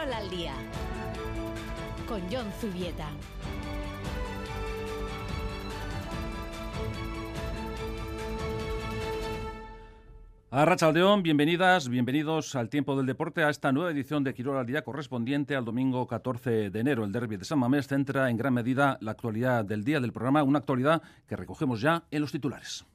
Quirol al día con John Zubieta. A bienvenidas, bienvenidos al tiempo del deporte a esta nueva edición de Quirol al día correspondiente al domingo 14 de enero. El derby de San Mamés centra en gran medida la actualidad del día del programa, una actualidad que recogemos ya en los titulares.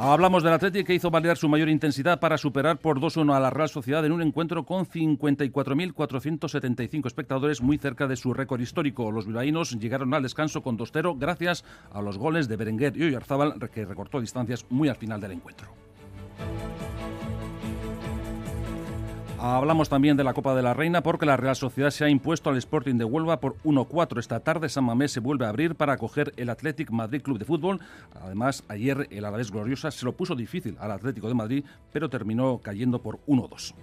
Hablamos del Atlético que hizo valer su mayor intensidad para superar por 2-1 a la Real Sociedad en un encuentro con 54.475 espectadores muy cerca de su récord histórico. Los bilbaínos llegaron al descanso con 2-0 gracias a los goles de Berenguer y Oyarzábal que recortó distancias muy al final del encuentro. Hablamos también de la Copa de la Reina porque la Real Sociedad se ha impuesto al Sporting de Huelva por 1-4. Esta tarde San Mamés se vuelve a abrir para acoger el Athletic Madrid Club de Fútbol. Además, ayer el Alavés Gloriosa se lo puso difícil al Atlético de Madrid, pero terminó cayendo por 1-2.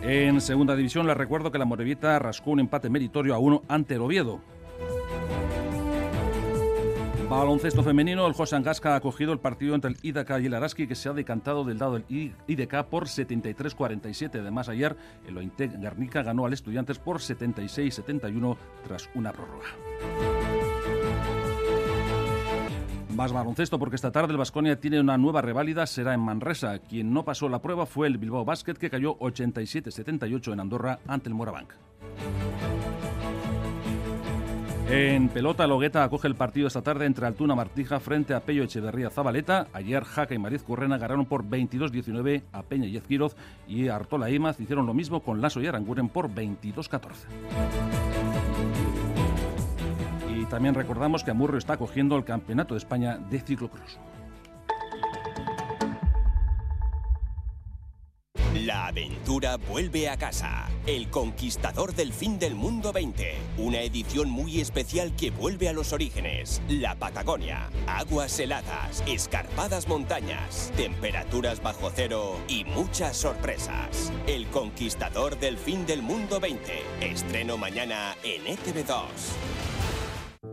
En segunda división les recuerdo que la Morevita rascó un empate meritorio a uno ante el Oviedo. Baloncesto femenino, el José Angasca ha acogido el partido entre el IDK y el Araski que se ha decantado del lado del IDK por 73-47. Además, ayer el Ointe Garnica ganó al Estudiantes por 76-71 tras una prórroga. Más baloncesto porque esta tarde el Vasconia tiene una nueva reválida, será en Manresa. Quien no pasó la prueba fue el Bilbao Basket que cayó 87-78 en Andorra ante el Morabank. En pelota, Logueta acoge el partido esta tarde entre Altuna Martija frente a Pello Echeverría Zabaleta. Ayer Jaca y Mariz Currena ganaron por 22-19 a Peña y Ezquiroz y Artola Imaz hicieron lo mismo con Lasso y Aranguren por 22-14. Y también recordamos que Amurrio está acogiendo el Campeonato de España de ciclocross. La aventura vuelve a casa. El Conquistador del Fin del Mundo 20. Una edición muy especial que vuelve a los orígenes. La Patagonia. Aguas heladas, escarpadas montañas, temperaturas bajo cero y muchas sorpresas. El Conquistador del Fin del Mundo 20. Estreno mañana en ETV2.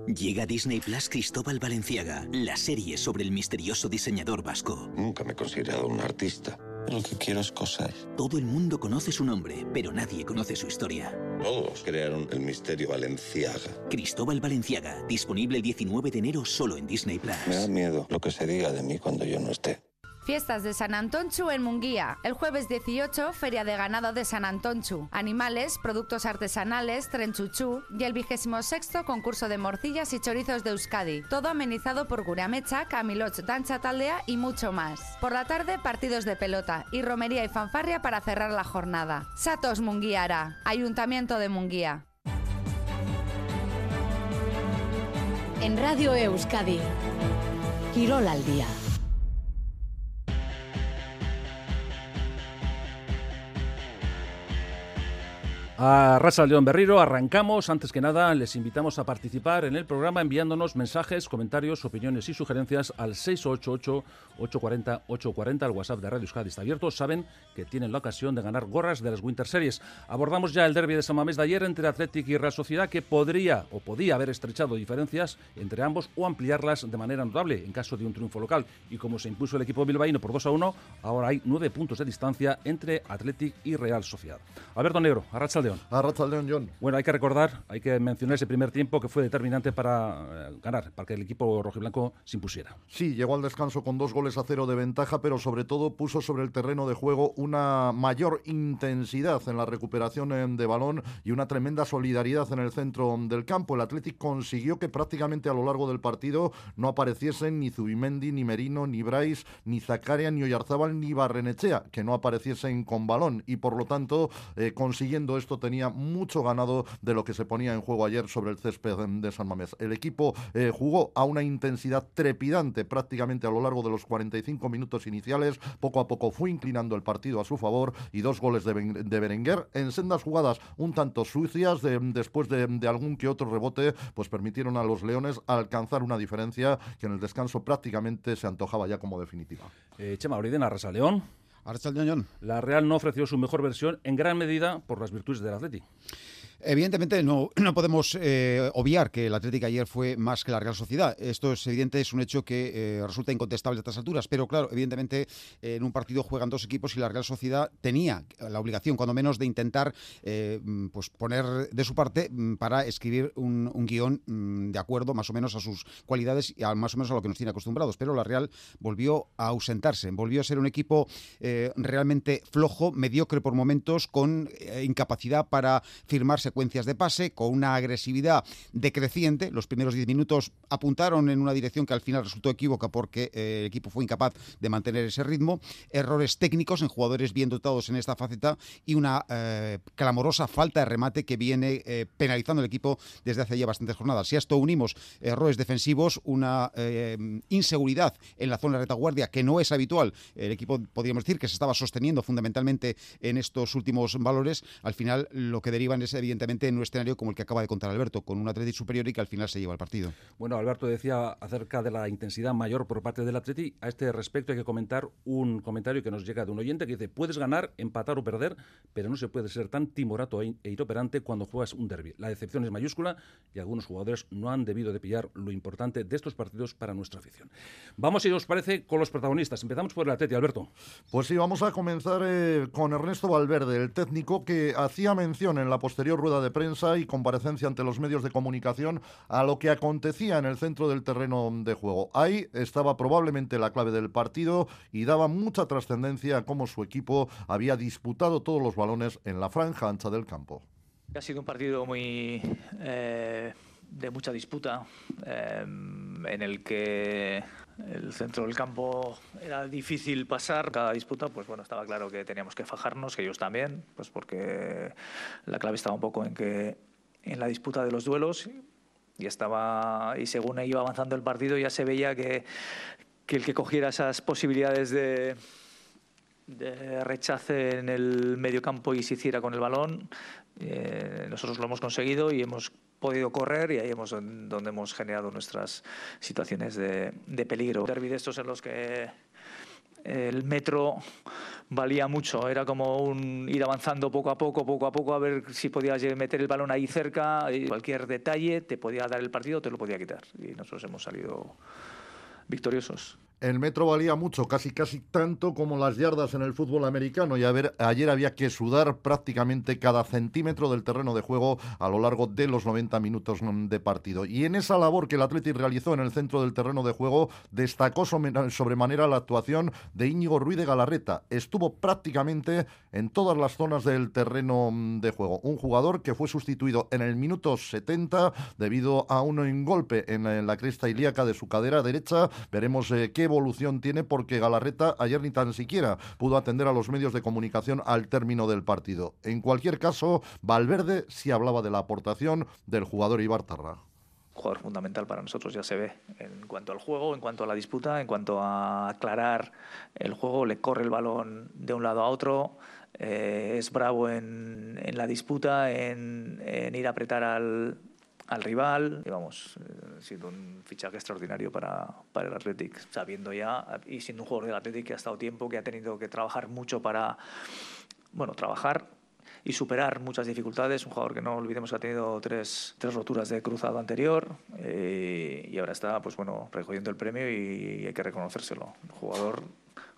Llega a Disney Plus Cristóbal Valenciaga, la serie sobre el misterioso diseñador vasco. Nunca me he considerado un artista. Lo que quiero es coser. Todo el mundo conoce su nombre, pero nadie conoce su historia. Todos crearon el misterio Valenciaga. Cristóbal Valenciaga, disponible el 19 de enero solo en Disney Plus. Me da miedo lo que se diga de mí cuando yo no esté. Fiestas de San Antonchu en Munguía. El jueves 18, Feria de Ganado de San Antonchu. Animales, productos artesanales, trenchuchú y el vigésimo sexto concurso de morcillas y chorizos de Euskadi. Todo amenizado por Guramecha, Camiloch, Dancha Taldea y mucho más. Por la tarde, partidos de pelota y romería y fanfarria para cerrar la jornada. Satos Munguiara, Ayuntamiento de Munguía. En Radio Euskadi, Quirol al día. A Raza León Berriro arrancamos. Antes que nada, les invitamos a participar en el programa enviándonos mensajes, comentarios, opiniones y sugerencias al 688-840-840. El WhatsApp de Radio Euskadi está abierto. Saben que tienen la ocasión de ganar gorras de las Winter Series. Abordamos ya el derby de San Mamés de ayer entre Athletic y Real Sociedad, que podría o podía haber estrechado diferencias entre ambos o ampliarlas de manera notable en caso de un triunfo local. Y como se impuso el equipo bilbaíno por 2 a 1, ahora hay nueve puntos de distancia entre Athletic y Real Sociedad. Alberto Negro, Arracha León. A León, John. Bueno, hay que recordar, hay que mencionar ese primer tiempo que fue determinante para eh, ganar, para que el equipo rojiblanco se impusiera. Sí, llegó al descanso con dos goles a cero de ventaja, pero sobre todo puso sobre el terreno de juego una mayor intensidad en la recuperación de balón y una tremenda solidaridad en el centro del campo. El Athletic consiguió que prácticamente a lo largo del partido no apareciesen ni Zubimendi, ni Merino, ni Brais, ni Zacaria, ni Oyarzábal, ni Barrenechea, que no apareciesen con balón y por lo tanto, eh, consiguiendo esto tenía mucho ganado de lo que se ponía en juego ayer sobre el césped de San Mamés. El equipo eh, jugó a una intensidad trepidante prácticamente a lo largo de los 45 minutos iniciales. Poco a poco fue inclinando el partido a su favor y dos goles de, Berenguer en sendas jugadas un tanto sucias después de, algún que otro rebote, pues permitieron a los Leones alcanzar una diferencia que en el descanso prácticamente se antojaba ya como definitiva. Eh, Chema Oriden, Arrasa León. La Real no ofreció su mejor versión en gran medida por las virtudes del Atlético. Evidentemente no, no podemos eh, obviar que el Atlético ayer fue más que la Real Sociedad. Esto es evidente, es un hecho que eh, resulta incontestable a estas alturas, pero claro, evidentemente en un partido juegan dos equipos y la Real Sociedad tenía la obligación, cuando menos, de intentar mm, pues poner de su parte mm, para escribir un, guion mm, de acuerdo más o menos a sus cualidades y más o menos a lo que nos tiene acostumbrados. Pero la Real volvió a ausentarse, volvió a ser un equipo realmente flojo, mediocre por momentos, con incapacidad para firmarse secuencias de pase, con una agresividad decreciente. Los primeros 10 minutos apuntaron en una dirección que al final resultó equívoca porque eh, el equipo fue incapaz de mantener ese ritmo. Errores técnicos en jugadores bien dotados en esta faceta y una eh, clamorosa falta de remate que viene eh, penalizando el equipo desde hace ya bastantes jornadas. Si a esto unimos errores defensivos, una inseguridad en la zona de retaguardia que no es habitual, el equipo podríamos decir que se estaba sosteniendo fundamentalmente en estos últimos valores, al final lo que derivan es evidentemente en un escenario como el que acaba de contar Alberto, con un Atleti superior y que al final se lleva el partido. Bueno, Alberto decía acerca de la intensidad mayor por parte del Atleti. A este respecto hay que comentar un comentario que nos llega de un oyente que dice, puedes ganar, empatar o perder, pero no se puede ser tan timorato e, e inoperante cuando juegas un derby. La decepción es mayúscula y algunos jugadores no han debido de pillar lo importante de estos partidos para nuestra afición. Vamos, si os parece, con los protagonistas. Empezamos por el Atleti, Alberto. Pues sí, vamos a comenzar eh, con Ernesto Valverde, el técnico que hacía mención en la posterior rueda de prensa y comparecencia ante los medios de comunicación a lo que acontecía en el centro del terreno de juego. Ahí estaba probablemente la clave del partido y daba mucha trascendencia a cómo su equipo había disputado todos los balones en la franja ancha del campo. Ha sido un partido muy eh, de mucha disputa, eh, en el que el centro del campo era difícil pasar. Cada disputa, pues bueno, estaba claro que teníamos que fajarnos, que ellos también, pues porque la clave estaba un poco en que en la disputa de los duelos y estaba y según iba avanzando el partido ya se veía que, que el que cogiera esas posibilidades de, de rechace en el medio campo y se hiciera con el balón, eh, nosotros lo hemos conseguido y hemos podido correr y ahí hemos donde hemos generado nuestras situaciones de, de peligro. Derby de estos en los que el metro valía mucho, era como un ir avanzando poco a poco, poco a poco, a ver si podías meter el balón ahí cerca, y cualquier detalle te podía dar el partido, te lo podía quitar. Y nosotros hemos salido victoriosos. El metro valía mucho, casi casi tanto como las yardas en el fútbol americano y a ver, ayer había que sudar prácticamente cada centímetro del terreno de juego a lo largo de los 90 minutos de partido. Y en esa labor que el Athletic realizó en el centro del terreno de juego destacó sobremanera la actuación de Íñigo Ruiz de Galarreta. Estuvo prácticamente en todas las zonas del terreno de juego. Un jugador que fue sustituido en el minuto 70 debido a un golpe en la cresta ilíaca de su cadera derecha. Veremos eh, qué evolución tiene porque Galarreta ayer ni tan siquiera pudo atender a los medios de comunicación al término del partido. En cualquier caso, Valverde sí hablaba de la aportación del jugador Ibartarra jugador fundamental para nosotros, ya se ve, en cuanto al juego, en cuanto a la disputa, en cuanto a aclarar el juego, le corre el balón de un lado a otro, eh, es bravo en, en la disputa, en, en, ir a apretar al, al rival. Y vamos, eh, ha sido un fichaje extraordinario para, para el Athletic, sabiendo ya, y siendo un jugador del Athletic que ha estado tiempo, que ha tenido que trabajar mucho para, bueno, trabajar y superar muchas dificultades. Un jugador que no olvidemos que ha tenido tres, tres roturas de cruzado anterior eh, y ahora está, pues bueno, recogiendo el premio y, hay que reconocérselo. Un jugador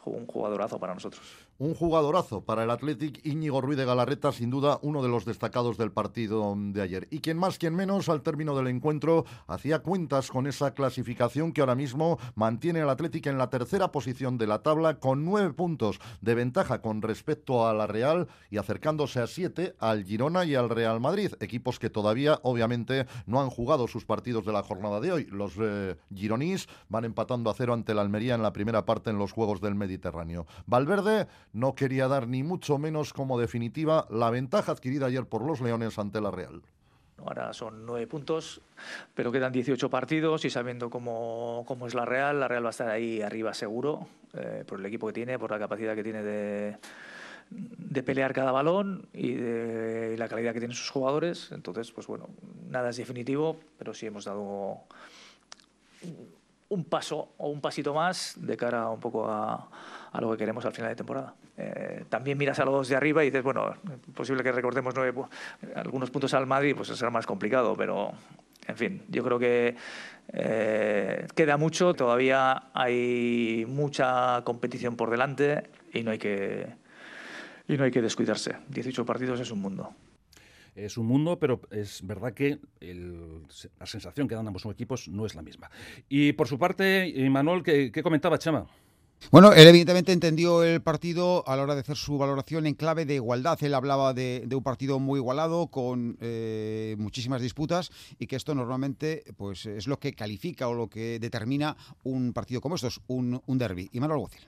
un jugadorazo para nosotros. Un jugadorazo para el Athletic, Íñigo Ruiz de Galarreta, sin duda uno de los destacados del partido de ayer. Y quien más, quien menos, al término del encuentro, hacía cuentas con esa clasificación que ahora mismo mantiene al Athletic en la tercera posición de la tabla, con nueve puntos de ventaja con respecto a la Real y acercándose a siete al Girona y al Real Madrid, equipos que todavía, obviamente, no han jugado sus partidos de la jornada de hoy. Los eh, gironís van empatando a cero ante la Almería en la primera parte en los Juegos del Mediterráneo. Valverde no quería dar ni mucho menos como definitiva la ventaja adquirida ayer por los Leones ante la Real. Ahora son nueve puntos, pero quedan 18 partidos y sabiendo cómo, cómo es la Real, la Real va a estar ahí arriba seguro, eh, por el equipo que tiene, por la capacidad que tiene de, de pelear cada balón y y la calidad que tienen sus jugadores. Entonces, pues bueno, nada es definitivo, pero sí hemos dado un paso o un pasito más de cara un poco a, a lo que queremos al final de temporada. Eh, también miras a los de arriba y dices, bueno, posible que recordemos nueve, algunos puntos al Madrid, pues será más complicado, pero en fin, yo creo que eh, queda mucho, todavía hay mucha competición por delante y no hay que, y no hay que descuidarse. 18 partidos es un mundo es un mundo, pero es verdad que la sensación que dan ambos equipos no es la misma. Y por su parte, Manuel, ¿qué, qué comentaba Chama? Bueno, él evidentemente entendió el partido a la hora de hacer su valoración en clave de igualdad. Él hablaba de, un partido muy igualado, con eh, muchísimas disputas, y que esto normalmente pues, es lo que califica o lo que determina un partido como estos, un, un derby. Y Manuel Alguacil.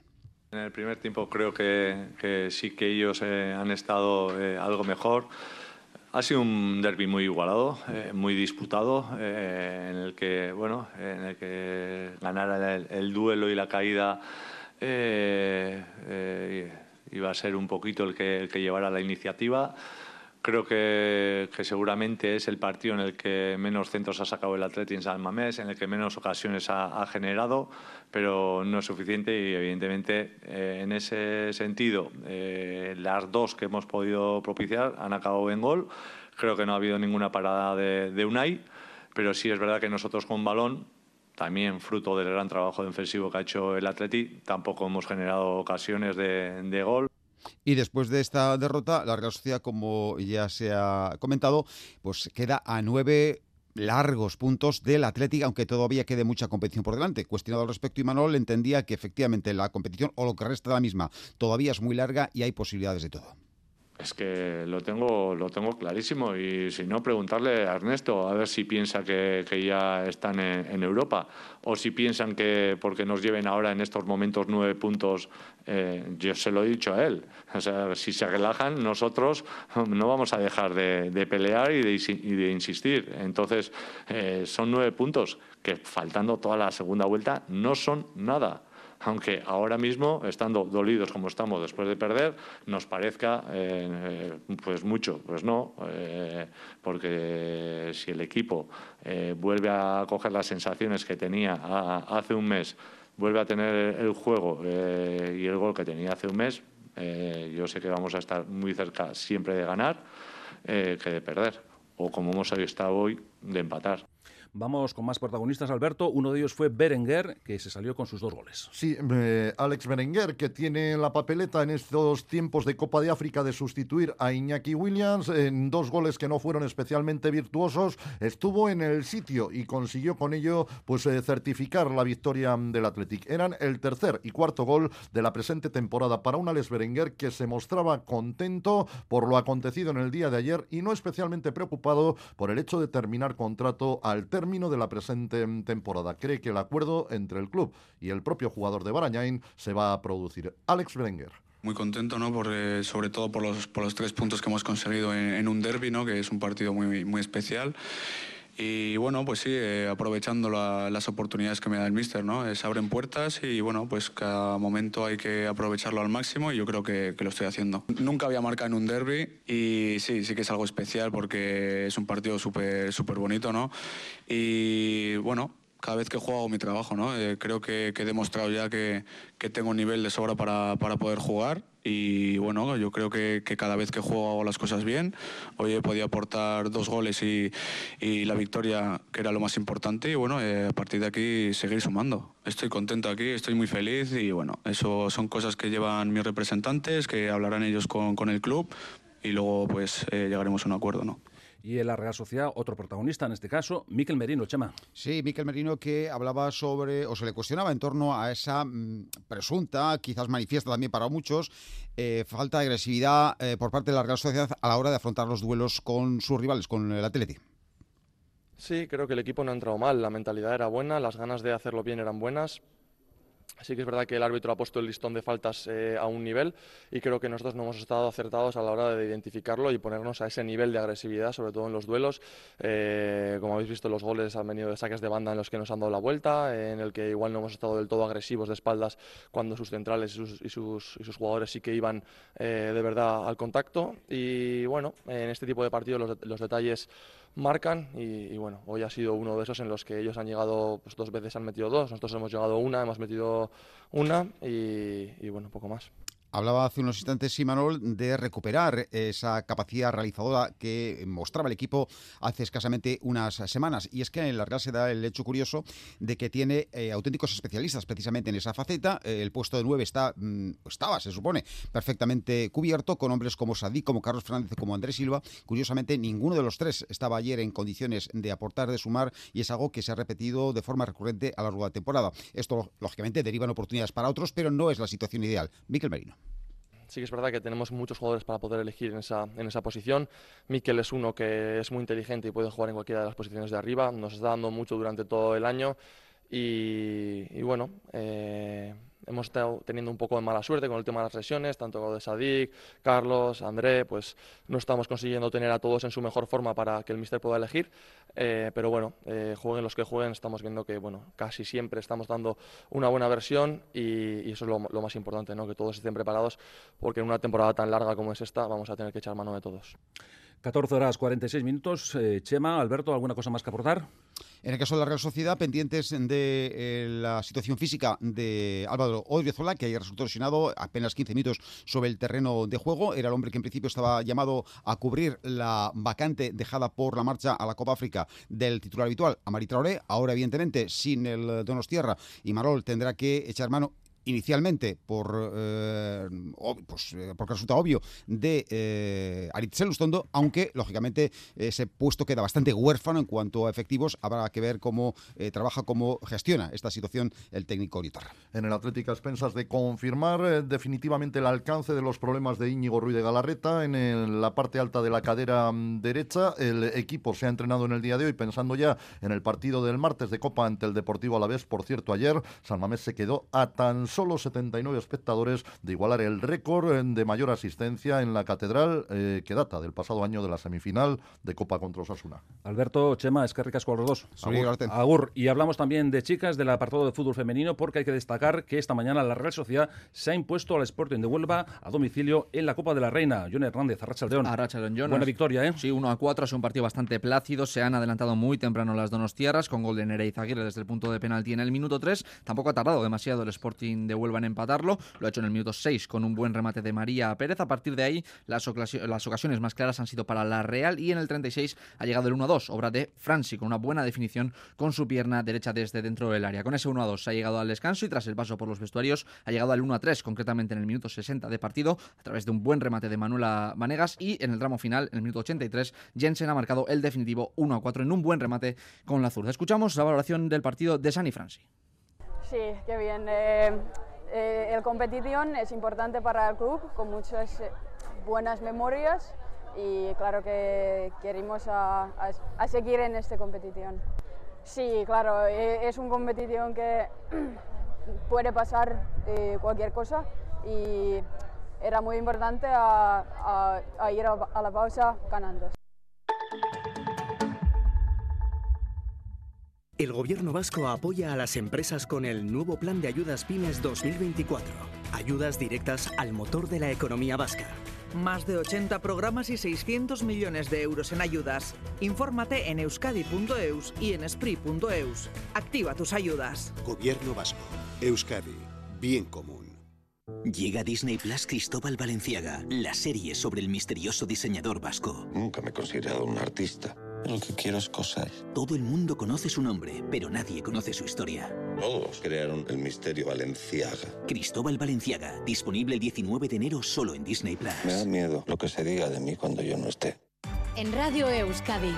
En el primer tiempo creo que, sí que ellos eh, han estado eh, algo mejor. Ha sido un derby muy igualado, muy disputado, en el que bueno, en el que ganar el duelo y la caída eh, eh, iba a ser un poquito el que, el que llevara la iniciativa. Creo que, seguramente es el partido en el que menos centros ha sacado el Atleti en San Mamés, en el que menos ocasiones ha, generado, pero no es suficiente y evidentemente eh, en ese sentido las dos que hemos podido propiciar han acabado en gol. Creo que no ha habido ninguna parada de, de Unai, pero sí es verdad que nosotros con balón también fruto del gran trabajo defensivo que ha hecho el Atleti, tampoco hemos generado ocasiones de, gol. Y después de esta derrota, la Real Sociedad, como ya se ha comentado, pues queda a nueve largos puntos del Atlético, aunque todavía quede mucha competición por delante. Cuestionado al respecto, Imanol entendía que efectivamente la competición o lo que resta de la misma todavía es muy larga y hay posibilidades de todo. Es que lo tengo, lo tengo clarísimo y si no, preguntarle a Ernesto a ver si piensa que, ya están en, Europa o si piensan que porque nos lleven ahora en estos momentos nueve puntos, eh, yo se lo he dicho a él. O sea, si se relajan, nosotros no vamos a dejar de, pelear y de, insistir. Entonces, eh, son nueve puntos que faltando toda la segunda vuelta no son nada aunque ahora mismo, estando dolidos como estamos después de perder, nos parezca eh, pues mucho. Pues no, eh, porque si el equipo eh, vuelve a coger las sensaciones que tenía hace un mes, vuelve a tener el juego y el gol que tenía hace un mes, yo sé que vamos a estar muy cerca siempre de ganar que de perder, o como hemos estado hoy, de empatar. Vamos con más protagonistas, Alberto. Uno de ellos fue Berenguer, que se salió con sus dos goles. Sí, eh, Alex Berenguer, que tiene la papeleta en estos tiempos de Copa de África de sustituir a Iñaki Williams en dos goles que no fueron especialmente virtuosos, estuvo en el sitio y consiguió con ello pues eh, certificar la victoria del Athletic. Eran el tercer y cuarto gol de la presente temporada para un Alex Berenguer que se mostraba contento por lo acontecido en el día de ayer y no especialmente preocupado por el hecho de terminar contrato al término de la presente temporada. Cree que el acuerdo entre el club y el propio jugador de Barañain se va a producir. Alex Berenguer muy contento, ¿no? Por, sobre todo por los, por los tres puntos que hemos conseguido en, un derby, ¿no? Que es un partido muy, muy especial. Y bueno, pues sí, eh, aprovechando las oportunidades que me da el míster, ¿no? Se abren puertas y bueno, pues cada momento hay que aprovecharlo al máximo y yo creo que, lo estoy haciendo. Nunca había marcado en un derby y sí, sí que es algo especial porque es un partido súper súper bonito, ¿no? Y bueno, cada vez que juego hago mi trabajo, ¿no? Eh, creo que, he demostrado ya que, que tengo nivel de sobra para, para poder jugar y bueno, yo creo que, cada vez que juego hago las cosas bien. Hoy he podido aportar dos goles y, y la victoria, que era lo más importante. Y bueno, eh, a partir de aquí seguir sumando. Estoy contento aquí, estoy muy feliz y bueno, eso son cosas que llevan mis representantes, que hablarán ellos con, con el club y luego pues eh, llegaremos a un acuerdo, ¿no? Y en la Real Sociedad, otro protagonista, en este caso, Miquel Merino, Chema. Sí, Miquel Merino que hablaba sobre, o se le cuestionaba en torno a esa mm, presunta, quizás manifiesta también para muchos, eh, falta de agresividad eh, por parte de la Real Sociedad a la hora de afrontar los duelos con sus rivales, con el Atleti. Sí, creo que el equipo no ha entrado mal, la mentalidad era buena, las ganas de hacerlo bien eran buenas, Sí que es verdad que el árbitro ha puesto el listón de faltas eh, a un nivel y creo que nosotros no hemos estado acertados a la hora de identificarlo y ponernos a ese nivel de agresividad, sobre todo en los duelos. Eh, como habéis visto, los goles han venido de saques de banda en los que nos han dado la vuelta, en el que igual no hemos estado del todo agresivos de espaldas cuando sus centrales y sus, jugadores sí que iban eh, de verdad al contacto. Y bueno, en este tipo de partidos los detalles marcan y, bueno, hoy ha sido uno de esos en los que ellos han llegado pues, dos veces, han metido dos, nosotros hemos llegado una, hemos metido una y, y bueno, poco más. Hablaba hace unos instantes Simanol de recuperar esa capacidad realizadora que mostraba el equipo hace escasamente unas semanas. Y es que en la Real se da el hecho curioso de que tiene eh, auténticos especialistas precisamente en esa faceta. el puesto de nueve está, mm, estaba, se supone, perfectamente cubierto con hombres como Sadí, como Carlos Fernández, como Andrés Silva. Curiosamente, ninguno de los tres estaba ayer en condiciones de aportar, de sumar, y es algo que se ha repetido de forma recurrente a lo largo de la temporada. Esto, lógicamente, deriva en oportunidades para otros, pero no es la situación ideal. Miquel Merino sí que es verdad que tenemos muchos jugadores para poder elegir en esa, en esa posición. Mikel es uno que es muy inteligente y puede jugar en cualquiera de las posiciones de arriba. Nos está dando mucho durante todo el año y, bueno, eh, hemos estado teniendo un poco de mala suerte con el tema de las lesiones, tanto de Sadik, Carlos, André, pues no estamos consiguiendo tener a todos en su mejor forma para que el míster pueda elegir, eh, pero bueno, eh, jueguen los que jueguen, estamos viendo que bueno, casi siempre estamos dando una buena versión y, eso es lo, lo, más importante, ¿no? que todos estén preparados, porque en una temporada tan larga como es esta vamos a tener que echar mano de todos. 14 horas 46 minutos. Eh, Chema, Alberto, ¿alguna cosa más que aportar? En el caso de la Real Sociedad, pendientes de eh, la situación física de Álvaro Odriozola, que ayer resultó lesionado apenas 15 minutos sobre el terreno de juego. Era el hombre que en principio estaba llamado a cubrir la vacante dejada por la marcha a la Copa África del titular habitual, Amari Traoré. Ahora, evidentemente, sin el Donostierra, y Marol tendrá que echar mano inicialmente por eh, pues, eh, porque resulta obvio de eh, aunque lógicamente ese puesto queda bastante huérfano en cuanto a efectivos. Habrá que ver cómo eh, trabaja, cómo gestiona esta situación el técnico Oritarra. En el Atlético Expensas de confirmar definitivamente el alcance de los problemas de Íñigo Ruiz de Galarreta en la parte alta de la cadera mm, derecha. El equipo se ha entrenado en el día de hoy pensando ya en el partido del martes de Copa ante el Deportivo Alavés. Por cierto, ayer San Mamés se quedó a tan solo 79 espectadores de igualar el récord eh, de mayor asistencia en la catedral eh, que data del pasado año de la semifinal de Copa contra Osasuna. Alberto, Chema, es que ricas con los dos. Agur, Y hablamos también de chicas del apartado de fútbol femenino porque hay que destacar que esta mañana la Real Sociedad se ha impuesto al Sporting de Huelva a domicilio en la Copa de la Reina. John Hernández, Arrachaldeón. Arrachaldeón, Buena victoria, ¿eh? Sí, 1 a 4, es un partido bastante plácido. Se han adelantado muy temprano las Donostiarras con gol de Nereiz Aguirre desde el punto de penalti en el minuto 3. Tampoco ha tardado demasiado el Sporting de Huelva en empatarlo. Lo ha hecho en el minuto 6 con un buen remate de María Pérez. A partir de ahí, las, ocasiones más claras han sido para la Real y en el 36 ha llegado el 1-2, obra de Franci, con una buena definición con su pierna derecha desde dentro del área. Con ese 1-2 se ha llegado al descanso y tras el paso por los vestuarios ha llegado al 1-3, concretamente en el minuto 60 de partido, a través de un buen remate de Manuela Vanegas y en el tramo final, en el minuto 83, Jensen ha marcado el definitivo 1-4 en un buen remate con la zurda. Escuchamos la valoración del partido de Sani Franci. Sí, qué bien. Eh, eh, el competición es importante para el club, con muchas eh, buenas memorias y claro que queremos a, a, seguir en esta competición. Sí, claro, eh, es una competición que puede pasar cualquier cosa y era muy importante a, a ir a la pausa ganando. El gobierno vasco apoya a las empresas con el nuevo Plan de Ayudas Pymes 2024. Ayudas directas al motor de la economía vasca. Más de 80 programas y 600 millones de euros en ayudas. Infórmate en euskadi.eus y en esprit.eus. Activa tus ayudas. Gobierno vasco. Euskadi. Bien común. Llega Disney Plus Cristóbal Valenciaga, la serie sobre el misterioso diseñador vasco. Nunca me he considerado un artista. Lo que quiero es coser. Todo el mundo conoce su nombre, pero nadie conoce su historia. Todos crearon el misterio Valenciaga. Cristóbal Valenciaga, disponible el 19 de enero solo en Disney Plus. Me da miedo lo que se diga de mí cuando yo no esté. En Radio Euskadi,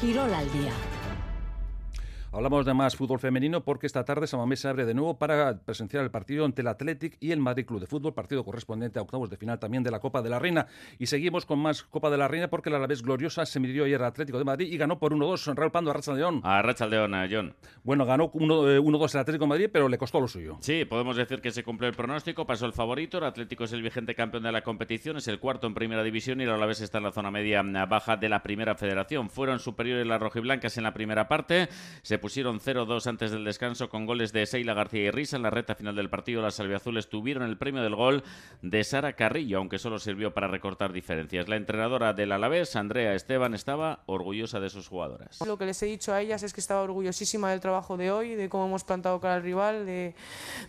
Quirol al día. Hablamos de más fútbol femenino porque esta tarde Samamés se abre de nuevo para presenciar el partido entre el Athletic y el Madrid Club de Fútbol, partido correspondiente a octavos de final también de la Copa de la Reina. Y seguimos con más Copa de la Reina porque la vez gloriosa se midió ayer al Atlético de Madrid y ganó por 1-2 Raúl Pando a Racha León. A Racha León, a John. Bueno, ganó 1-2 el Atlético de Madrid, pero le costó lo suyo. Sí, podemos decir que se cumplió el pronóstico, pasó el favorito, el Atlético es el vigente campeón de la competición, es el cuarto en primera división y la vez está en la zona media baja de la primera federación. Fueron superiores las rojiblancas en la primera parte, se pusieron 0-2 antes del descanso con goles de Seila García y Risa. En la recta final del partido, las albiazules tuvieron el premio del gol de Sara Carrillo, aunque solo sirvió para recortar diferencias. La entrenadora del Alavés, Andrea Esteban, estaba orgullosa de sus jugadoras. Lo que les he dicho a ellas es que estaba orgullosísima del trabajo de hoy, de cómo hemos plantado cara al rival, de,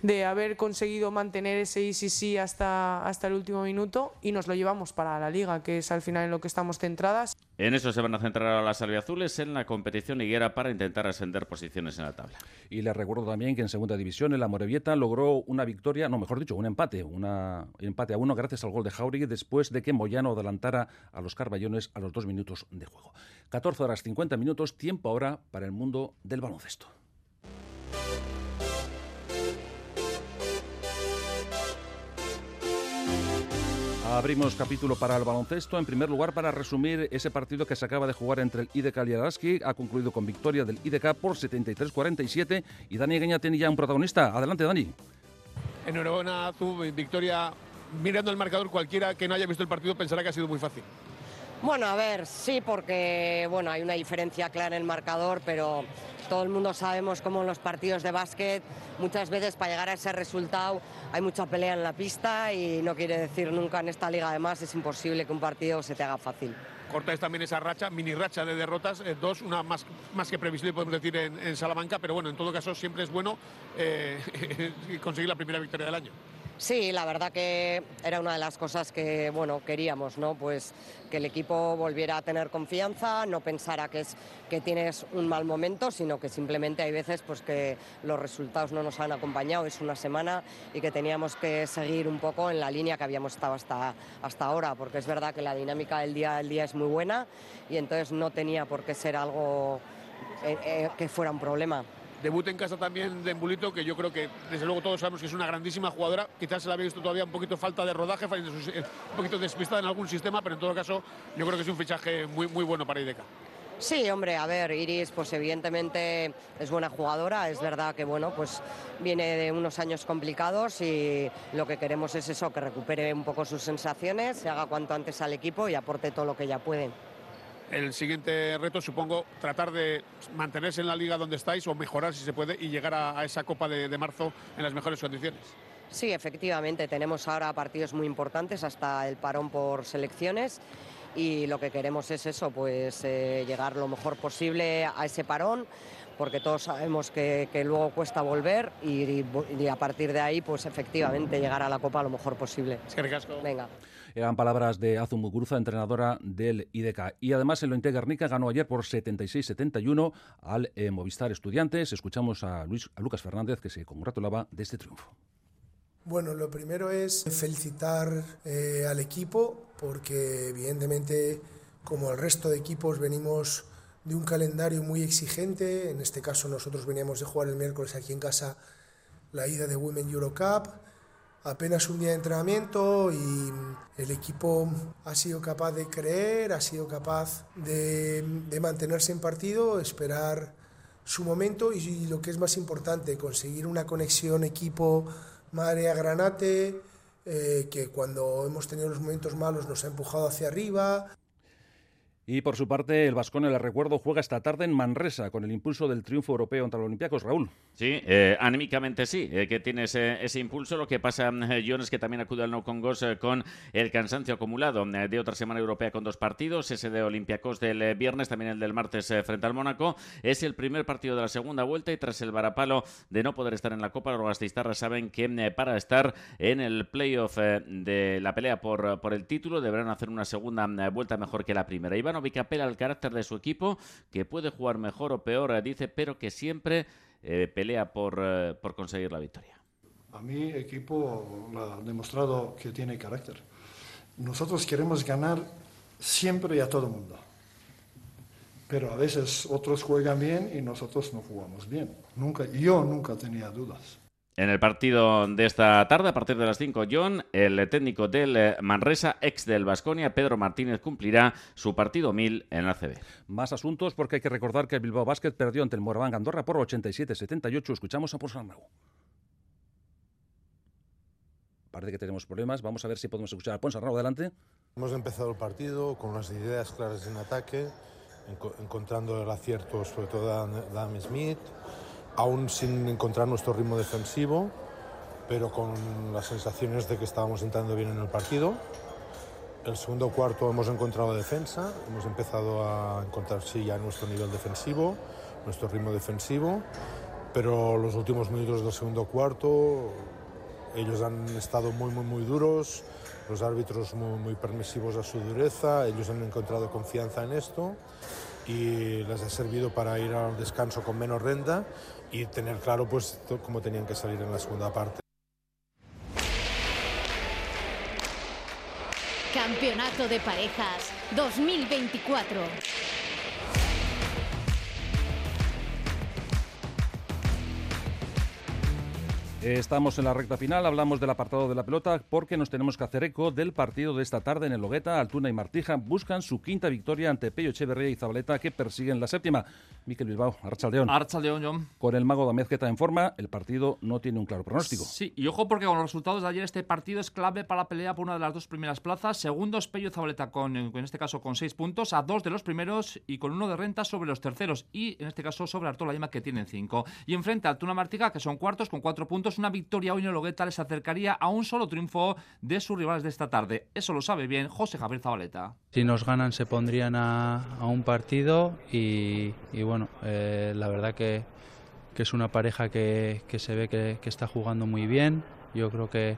de haber conseguido mantener ese easy sí hasta, hasta el último minuto y nos lo llevamos para la liga, que es al final en lo que estamos centradas. En eso se van a centrar ahora las albiazules en la competición liguera para intentar ascender posiciones en la tabla. Y les recuerdo también que en segunda división el Amorebieta logró una victoria, no, mejor dicho, un empate, una, un empate a uno gracias al gol de Jauregui después de que Moyano adelantara a los Carballones a los dos minutos de juego. 14 horas 50 minutos, tiempo ahora para el mundo del baloncesto. Abrimos capítulo para el baloncesto. En primer lugar, para resumir ese partido que se acaba de jugar entre el IDK y Araski, ha concluido con victoria del IDK por 73-47 y Dani Egueña tiene ya un protagonista. Adelante, Dani. Enhorabuena, tu victoria. Mirando el marcador, cualquiera que no haya visto el partido pensará que ha sido muy fácil. Bueno, a ver, sí, porque bueno, hay una diferencia clara en el marcador, pero todo el mundo sabemos cómo en los partidos de básquet muchas veces para llegar a ese resultado hay mucha pelea en la pista y no quiere decir nunca en esta liga además es imposible que un partido se te haga fácil. Cortáis también esa racha, mini racha de derrotas, eh, dos, una más, más que previsible podemos decir en, Salamanca, pero bueno, en todo caso siempre es bueno eh, conseguir la primera victoria del año. Sí, la verdad que era una de las cosas que bueno queríamos, ¿no? Pues que el equipo volviera a tener confianza, no pensara que es que tienes un mal momento, sino que simplemente hay veces pues que los resultados no nos han acompañado, es una semana y que teníamos que seguir un poco en la línea que habíamos estado hasta, hasta ahora, porque es verdad que la dinámica del día al día es muy buena y entonces no tenía por qué ser algo eh, eh, que fuera un problema. Debut en casa también de Embulito, que yo creo que desde luego todos sabemos que es una grandísima jugadora. Quizás se la había visto todavía un poquito falta de rodaje, un poquito despistada en algún sistema, pero en todo caso yo creo que es un fichaje muy, muy bueno para IDECA. Sí, hombre, a ver, Iris, pues evidentemente es buena jugadora, es verdad que bueno, pues viene de unos años complicados y lo que queremos es eso, que recupere un poco sus sensaciones, se haga cuanto antes al equipo y aporte todo lo que ella puede. El siguiente reto, supongo, tratar de mantenerse en la liga donde estáis o mejorar si se puede y llegar a, a esa Copa de, de marzo en las mejores condiciones. Sí, efectivamente, tenemos ahora partidos muy importantes hasta el parón por selecciones y lo que queremos es eso, pues eh, llegar lo mejor posible a ese parón porque todos sabemos que, que luego cuesta volver y, y, y, a partir de ahí, pues efectivamente llegar a la Copa lo mejor posible. Es que. Venga. Eran palabras de Azum Muguruza, entrenadora del IDK. Y además el Lointe Guernica ganó ayer por 76-71 al eh, Movistar Estudiantes. Escuchamos a, Luis, a Lucas Fernández que se congratulaba de este triunfo. Bueno, lo primero es felicitar eh, al equipo porque evidentemente como el resto de equipos venimos de un calendario muy exigente. En este caso nosotros veníamos de jugar el miércoles aquí en casa la ida de Women Eurocup. Apenas un día de entrenamiento y el equipo ha sido capaz de creer, ha sido capaz de, de mantenerse en partido, esperar su momento y, lo que es más importante, conseguir una conexión equipo Marea Granate, eh, que cuando hemos tenido los momentos malos nos ha empujado hacia arriba. Y por su parte, el Vascone, le recuerdo, juega esta tarde en Manresa con el impulso del triunfo europeo contra los Olympiacos. Raúl. Sí, eh, anímicamente sí, eh, que tiene ese, impulso. Lo que pasa, eh, John, es que también acude al No Congos eh, con el cansancio acumulado eh, de otra semana europea con dos partidos, ese de Olympiacos del viernes, también el del martes frente al Mónaco. Es el primer partido de la segunda vuelta y tras el varapalo de no poder estar en la Copa, los gastistarras saben que para estar en el playoff de la pelea por, por el título deberán hacer una segunda vuelta mejor que la primera. Ivanovic apela al carácter de su equipo, que puede jugar mejor o peor, dice, pero que siempre eh, pelea por, eh, por conseguir la victoria. A mi equipo ha demostrado que tiene carácter. Nosotros queremos ganar siempre y a todo el mundo. Pero a veces otros juegan bien y nosotros no jugamos bien. Nunca, yo nunca tenía dudas. En el partido de esta tarde, a partir de las 5, John, el técnico del Manresa, ex del Vasconia, Pedro Martínez, cumplirá su partido 1000 en la CB. Más asuntos porque hay que recordar que el Bilbao Basket perdió ante el Moraván Andorra por 87-78. Escuchamos a Porsanau. Parece que tenemos problemas. Vamos a ver si podemos escuchar a Ponsarnau adelante. Hemos empezado el partido con unas ideas claras en ataque encontrando el acierto sobre todo de Adam Smith, aún sin encontrar nuestro ritmo defensivo, pero con las sensaciones de que estábamos entrando bien en el partido. El segundo cuarto hemos encontrado defensa, hemos empezado a encontrar sí ya nuestro nivel defensivo, nuestro ritmo defensivo, pero los últimos minutos del segundo cuarto ellos han estado muy muy muy duros, los árbitros muy, muy permisivos a su dureza, ellos han encontrado confianza en esto y les ha servido para ir al descanso con menos renta y tener claro pues cómo tenían que salir en la segunda parte. Campeonato de Parejas 2024. Estamos en la recta final, hablamos del apartado de la pelota porque nos tenemos que hacer eco del partido de esta tarde en el Logueta. Altuna y Martija buscan su quinta victoria ante Pello Echeverría y Zabaleta que persiguen la séptima. Miquel Bilbao, Archaldeón. Archaldeón, John. Con el mago Damez en forma, el partido no tiene un claro pronóstico. Sí, y ojo porque con los resultados de ayer este partido es clave para la pelea por una de las dos primeras plazas. Segundo es Pello Zabaleta con, en este caso, con seis puntos, a dos de los primeros y con uno de renta sobre los terceros y en este caso sobre Artola Lima que tienen cinco. Y enfrente a Altuna Martija que son cuartos con cuatro puntos una victoria hoy en Logueta les acercaría a un solo triunfo de sus rivales de esta tarde. Eso lo sabe bien José Javier Zabaleta. Si nos ganan se pondrían a, un partido y, bueno, eh, la verdad que, que, es una pareja que, que se ve que, que está jugando muy bien. Yo creo que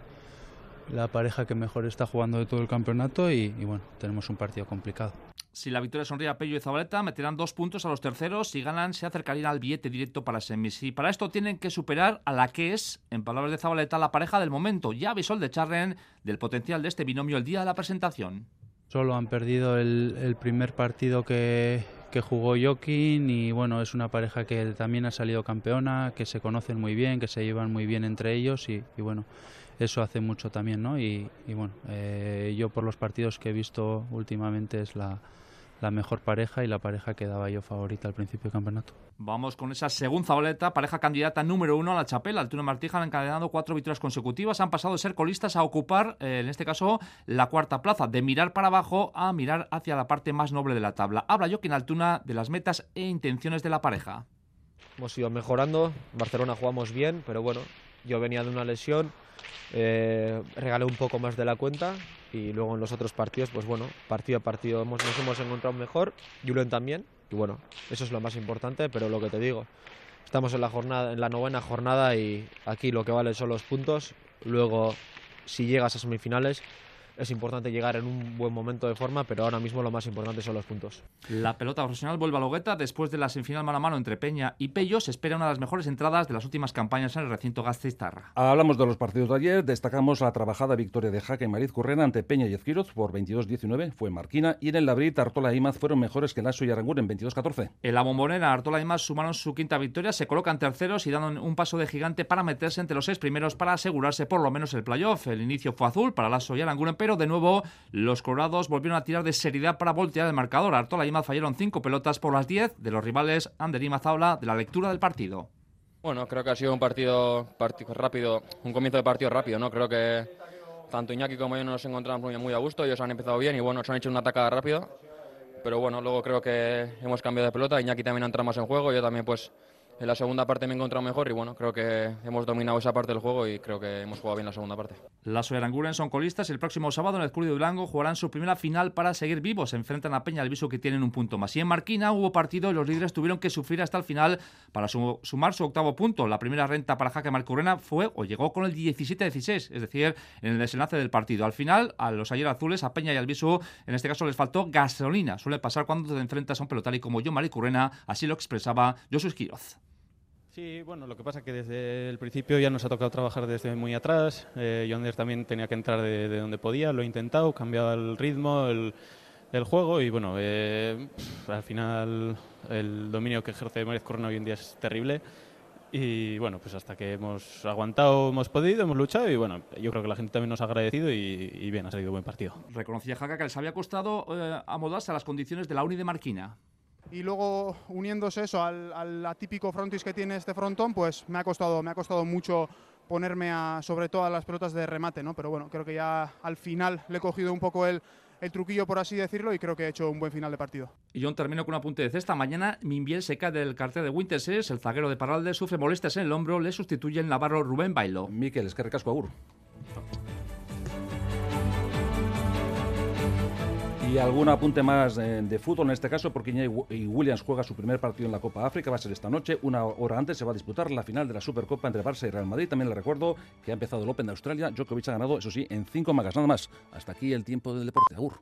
la pareja que mejor está jugando de todo el campeonato y bueno, tenemos un partido complicado. Si la victoria sonríe a Pello y Zabaleta, meterán dos puntos a los terceros. Si ganan, se acercarían al billete directo para semis. Y para esto tienen que superar a la que es, en palabras de Zabaleta, la pareja del momento. Ya avisó el de Charren del potencial de este binomio el día de la presentación. Solo han perdido el, primer partido que, jugó Joaquín y bueno, es una pareja que también ha salido campeona, que se conocen muy bien, que se llevan muy bien entre ellos y, bueno, eso hace mucho también, ¿no? Y, bueno, eh, yo por los partidos que he visto últimamente es la, la mejor pareja y la pareja que daba yo favorita al principio del campeonato. Vamos con esa segunda boleta, pareja candidata número uno a la Chapela. Altuna Martija han encadenado cuatro victorias consecutivas, han pasado de ser colistas a ocupar, eh, en este caso, la cuarta plaza, de mirar para abajo a mirar hacia la parte más noble de la tabla. Habla Joaquín Altuna de las metas e intenciones de la pareja. Hemos ido mejorando, en Barcelona jugamos bien, pero bueno, yo venía de una lesión, eh, regalé un poco más de la cuenta y luego en los otros partidos, pues bueno, partido a partido hemos, nos hemos encontrado mejor, Julen también, y bueno, eso es lo más importante, pero lo que te digo, estamos en la, jornada, en la novena jornada y aquí lo que vale son los puntos, luego si llegas a semifinales es importante llegar en un buen momento de forma, pero ahora mismo lo más importante son los puntos. La pelota profesional vuelve a Logueta después de la semifinal mano a mano entre Peña y Pello. Se espera una de las mejores entradas de las últimas campañas en el recinto Gasteiztarra. Hablamos de los partidos de ayer, destacamos la trabajada victoria de Jaque y Mariz Currena ante Peña y Ezquiroz por 22-19, fue Marquina, y en el Labrit Artola y Imaz fueron mejores que Lasso y Arangur en 22-14. En la bombonera, Artola y Imaz sumaron su quinta victoria, se colocan terceros y dan un paso de gigante para meterse entre los seis primeros para asegurarse por lo menos el playoff. El inicio fue azul para Lasso y Aranguren, pero de nuevo los colorados volvieron a tirar de seriedad para voltear el marcador. Artola y Imaz fallaron cinco pelotas por las 10 de los rivales Ander y Mazaula de la lectura del partido. Bueno, creo que ha sido un partido, rápido, un comienzo de partido rápido, ¿no? Creo que tanto Iñaki como yo nos encontramos muy, muy a gusto, ellos han empezado bien y bueno, se han hecho una atacada rápido, pero bueno, luego creo que hemos cambiado de pelota, Iñaki también ha entrado más en juego, yo también pues en la segunda parte me he encontrado mejor y bueno, creo que hemos dominado esa parte del juego y creo que hemos jugado bien la segunda parte. Las Oeranguren son colistas y el próximo sábado en el Club de Durango jugarán su primera final para seguir vivos. Se enfrentan a Peña Alviso que tienen un punto más. Y en Marquina hubo partido y los líderes tuvieron que sufrir hasta el final para sumar su octavo punto. La primera renta para Jaque Marcurrena fue o llegó con el 17-16, es decir, en el desenlace del partido. Al final, a los ayer azules, a Peña y Alviso, en este caso les faltó gasolina. Suele pasar cuando te enfrentas a un pelotari como yo, Maricurrena, así lo expresaba Josu Esquiroz. Sí, bueno, lo que pasa es que desde el principio ya nos ha tocado trabajar desde muy atrás. Eh, también tenía que entrar de, donde podía, lo he intentado, cambiado el ritmo, el, juego y bueno, eh, al final el dominio que ejerce Mariz Corona hoy en día es terrible. Y bueno, pues hasta que hemos aguantado, hemos podido, hemos luchado y bueno, yo creo que la gente también nos ha agradecido y, bien, ha salido buen partido. Reconocía Jaca que les había costado eh, amodarse a las condiciones de la Uni de Marquina y luego uniéndose eso al, atípico frontis que tiene este frontón, pues me ha costado, me ha costado mucho ponerme a, sobre todas las pelotas de remate, ¿no? Pero bueno, creo que ya al final le he cogido un poco el, el truquillo, por así decirlo, y creo que he hecho un buen final de partido. Y yo termino con un apunte de cesta. Mañana Minbiel se cae del cartel de Winter Series, el zaguero de Paralde sufre molestias en el hombro, le sustituye el navarro Rubén Bailo. Miquel, es que recasco agur. Algún apunte más de fútbol en este caso, porque Williams juega su primer partido en la Copa África, va a ser esta noche. Una hora antes se va a disputar la final de la Supercopa entre Barça y Real Madrid. También le recuerdo que ha empezado el Open de Australia. Djokovic ha ganado, eso sí, en cinco magas, nada más. Hasta aquí el tiempo del deporte. Agur.